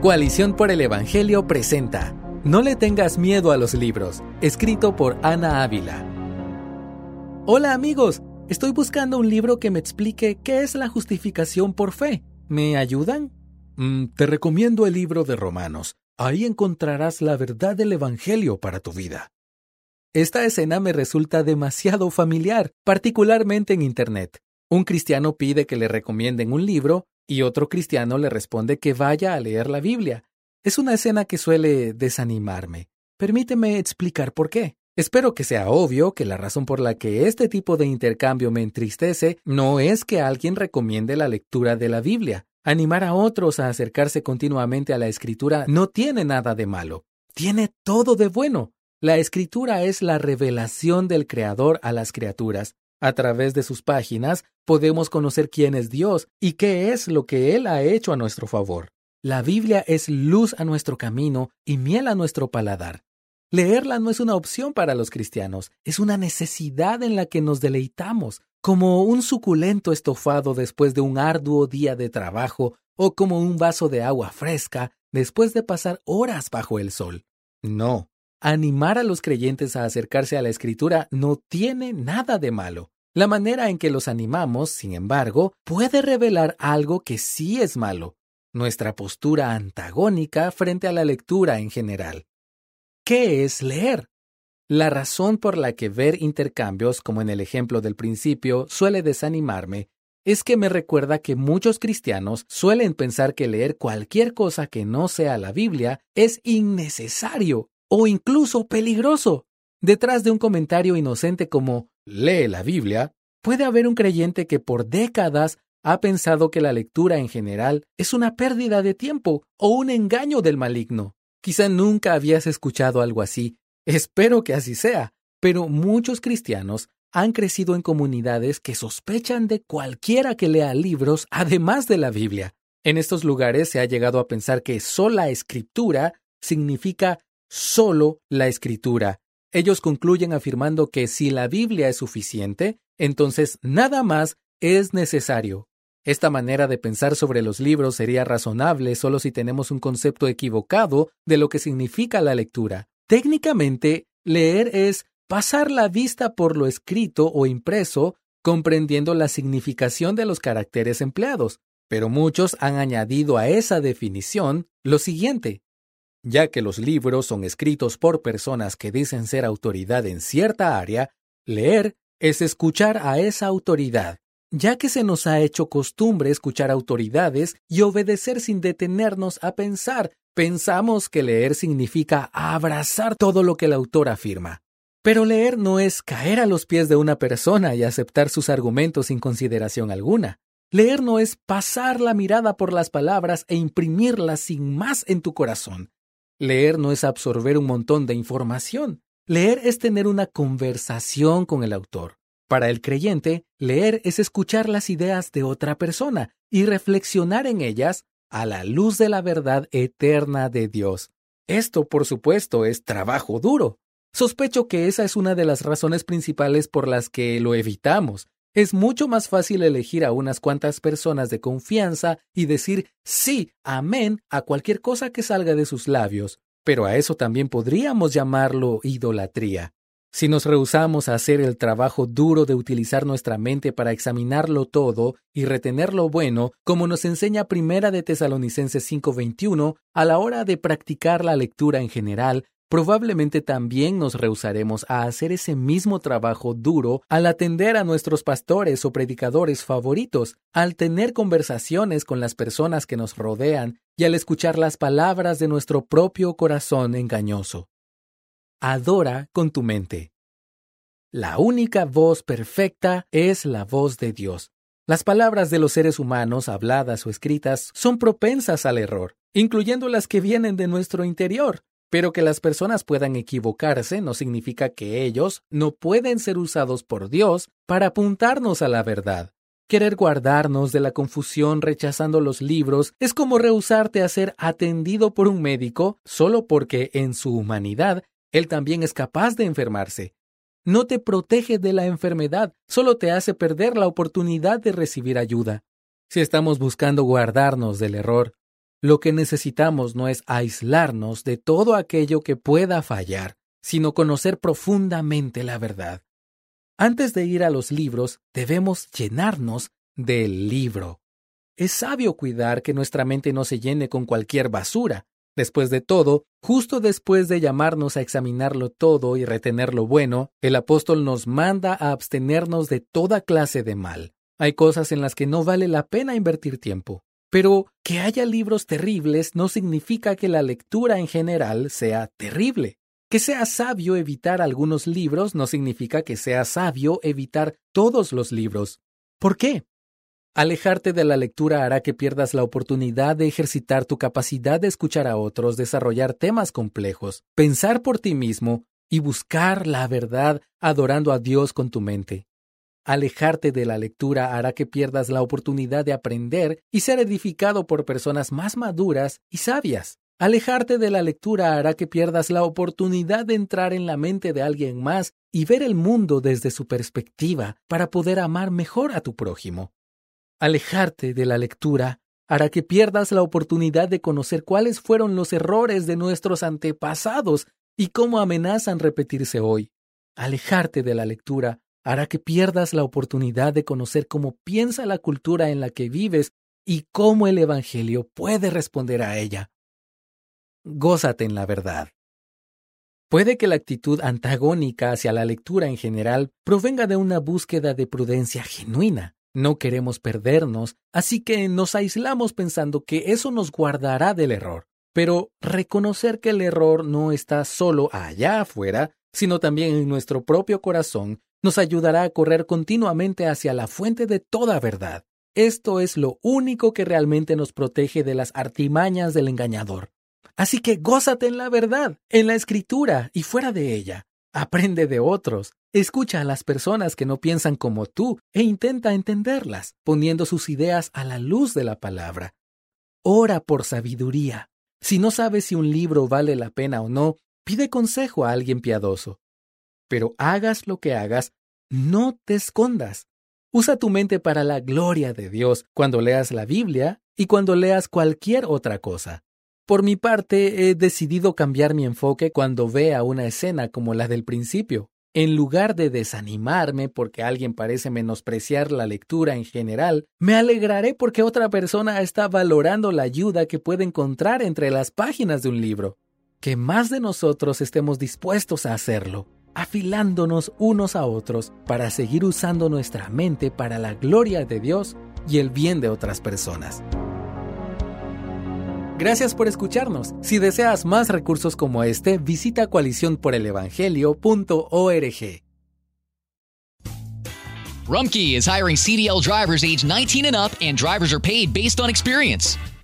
Coalición por el Evangelio presenta No le tengas miedo a los libros, escrito por Ana Ávila. Hola amigos, estoy buscando un libro que me explique qué es la justificación por fe. ¿Me ayudan? Mm, te recomiendo el libro de Romanos. Ahí encontrarás la verdad del Evangelio para tu vida. Esta escena me resulta demasiado familiar, particularmente en Internet. Un cristiano pide que le recomienden un libro y otro cristiano le responde que vaya a leer la Biblia. Es una escena que suele desanimarme. Permíteme explicar por qué. Espero que sea obvio que la razón por la que este tipo de intercambio me entristece no es que alguien recomiende la lectura de la Biblia. Animar a otros a acercarse continuamente a la escritura no tiene nada de malo. Tiene todo de bueno. La escritura es la revelación del Creador a las criaturas. A través de sus páginas podemos conocer quién es Dios y qué es lo que Él ha hecho a nuestro favor. La Biblia es luz a nuestro camino y miel a nuestro paladar. Leerla no es una opción para los cristianos, es una necesidad en la que nos deleitamos, como un suculento estofado después de un arduo día de trabajo o como un vaso de agua fresca después de pasar horas bajo el sol. No, Animar a los creyentes a acercarse a la escritura no tiene nada de malo. La manera en que los animamos, sin embargo, puede revelar algo que sí es malo, nuestra postura antagónica frente a la lectura en general. ¿Qué es leer? La razón por la que ver intercambios, como en el ejemplo del principio, suele desanimarme es que me recuerda que muchos cristianos suelen pensar que leer cualquier cosa que no sea la Biblia es innecesario o incluso peligroso. Detrás de un comentario inocente como lee la Biblia, puede haber un creyente que por décadas ha pensado que la lectura en general es una pérdida de tiempo o un engaño del maligno. Quizá nunca habías escuchado algo así. Espero que así sea. Pero muchos cristianos han crecido en comunidades que sospechan de cualquiera que lea libros además de la Biblia. En estos lugares se ha llegado a pensar que sola escritura significa solo la escritura. Ellos concluyen afirmando que si la Biblia es suficiente, entonces nada más es necesario. Esta manera de pensar sobre los libros sería razonable solo si tenemos un concepto equivocado de lo que significa la lectura. Técnicamente, leer es pasar la vista por lo escrito o impreso, comprendiendo la significación de los caracteres empleados. Pero muchos han añadido a esa definición lo siguiente ya que los libros son escritos por personas que dicen ser autoridad en cierta área, leer es escuchar a esa autoridad. Ya que se nos ha hecho costumbre escuchar autoridades y obedecer sin detenernos a pensar, pensamos que leer significa abrazar todo lo que el autor afirma. Pero leer no es caer a los pies de una persona y aceptar sus argumentos sin consideración alguna. Leer no es pasar la mirada por las palabras e imprimirlas sin más en tu corazón. Leer no es absorber un montón de información. Leer es tener una conversación con el autor. Para el creyente, leer es escuchar las ideas de otra persona y reflexionar en ellas a la luz de la verdad eterna de Dios. Esto, por supuesto, es trabajo duro. Sospecho que esa es una de las razones principales por las que lo evitamos, es mucho más fácil elegir a unas cuantas personas de confianza y decir sí, amén a cualquier cosa que salga de sus labios, pero a eso también podríamos llamarlo idolatría. Si nos rehusamos a hacer el trabajo duro de utilizar nuestra mente para examinarlo todo y retener lo bueno, como nos enseña Primera de Tesalonicenses 5:21, a la hora de practicar la lectura en general, probablemente también nos rehusaremos a hacer ese mismo trabajo duro al atender a nuestros pastores o predicadores favoritos, al tener conversaciones con las personas que nos rodean y al escuchar las palabras de nuestro propio corazón engañoso. Adora con tu mente. La única voz perfecta es la voz de Dios. Las palabras de los seres humanos, habladas o escritas, son propensas al error, incluyendo las que vienen de nuestro interior. Pero que las personas puedan equivocarse no significa que ellos no pueden ser usados por Dios para apuntarnos a la verdad. Querer guardarnos de la confusión rechazando los libros es como rehusarte a ser atendido por un médico solo porque en su humanidad él también es capaz de enfermarse. No te protege de la enfermedad, solo te hace perder la oportunidad de recibir ayuda. Si estamos buscando guardarnos del error, lo que necesitamos no es aislarnos de todo aquello que pueda fallar, sino conocer profundamente la verdad. Antes de ir a los libros, debemos llenarnos del libro. Es sabio cuidar que nuestra mente no se llene con cualquier basura. Después de todo, justo después de llamarnos a examinarlo todo y retener lo bueno, el apóstol nos manda a abstenernos de toda clase de mal. Hay cosas en las que no vale la pena invertir tiempo. Pero que haya libros terribles no significa que la lectura en general sea terrible. Que sea sabio evitar algunos libros no significa que sea sabio evitar todos los libros. ¿Por qué? Alejarte de la lectura hará que pierdas la oportunidad de ejercitar tu capacidad de escuchar a otros, desarrollar temas complejos, pensar por ti mismo y buscar la verdad adorando a Dios con tu mente. Alejarte de la lectura hará que pierdas la oportunidad de aprender y ser edificado por personas más maduras y sabias. Alejarte de la lectura hará que pierdas la oportunidad de entrar en la mente de alguien más y ver el mundo desde su perspectiva para poder amar mejor a tu prójimo. Alejarte de la lectura hará que pierdas la oportunidad de conocer cuáles fueron los errores de nuestros antepasados y cómo amenazan repetirse hoy. Alejarte de la lectura hará que pierdas la oportunidad de conocer cómo piensa la cultura en la que vives y cómo el Evangelio puede responder a ella. Gózate en la verdad. Puede que la actitud antagónica hacia la lectura en general provenga de una búsqueda de prudencia genuina. No queremos perdernos, así que nos aislamos pensando que eso nos guardará del error. Pero reconocer que el error no está solo allá afuera, sino también en nuestro propio corazón, nos ayudará a correr continuamente hacia la fuente de toda verdad. Esto es lo único que realmente nos protege de las artimañas del engañador. Así que gózate en la verdad, en la escritura y fuera de ella. Aprende de otros, escucha a las personas que no piensan como tú e intenta entenderlas, poniendo sus ideas a la luz de la palabra. Ora por sabiduría. Si no sabes si un libro vale la pena o no, pide consejo a alguien piadoso. Pero hagas lo que hagas, no te escondas. Usa tu mente para la gloria de Dios cuando leas la Biblia y cuando leas cualquier otra cosa. Por mi parte, he decidido cambiar mi enfoque cuando vea una escena como la del principio. En lugar de desanimarme porque alguien parece menospreciar la lectura en general, me alegraré porque otra persona está valorando la ayuda que puede encontrar entre las páginas de un libro. Que más de nosotros estemos dispuestos a hacerlo afilándonos unos a otros para seguir usando nuestra mente para la gloria de Dios y el bien de otras personas. Gracias por escucharnos. Si deseas más recursos como este, visita coaliciónporelevangelio.org. Rumkey is hiring CDL drivers age 19 and up, and drivers are paid based on experience.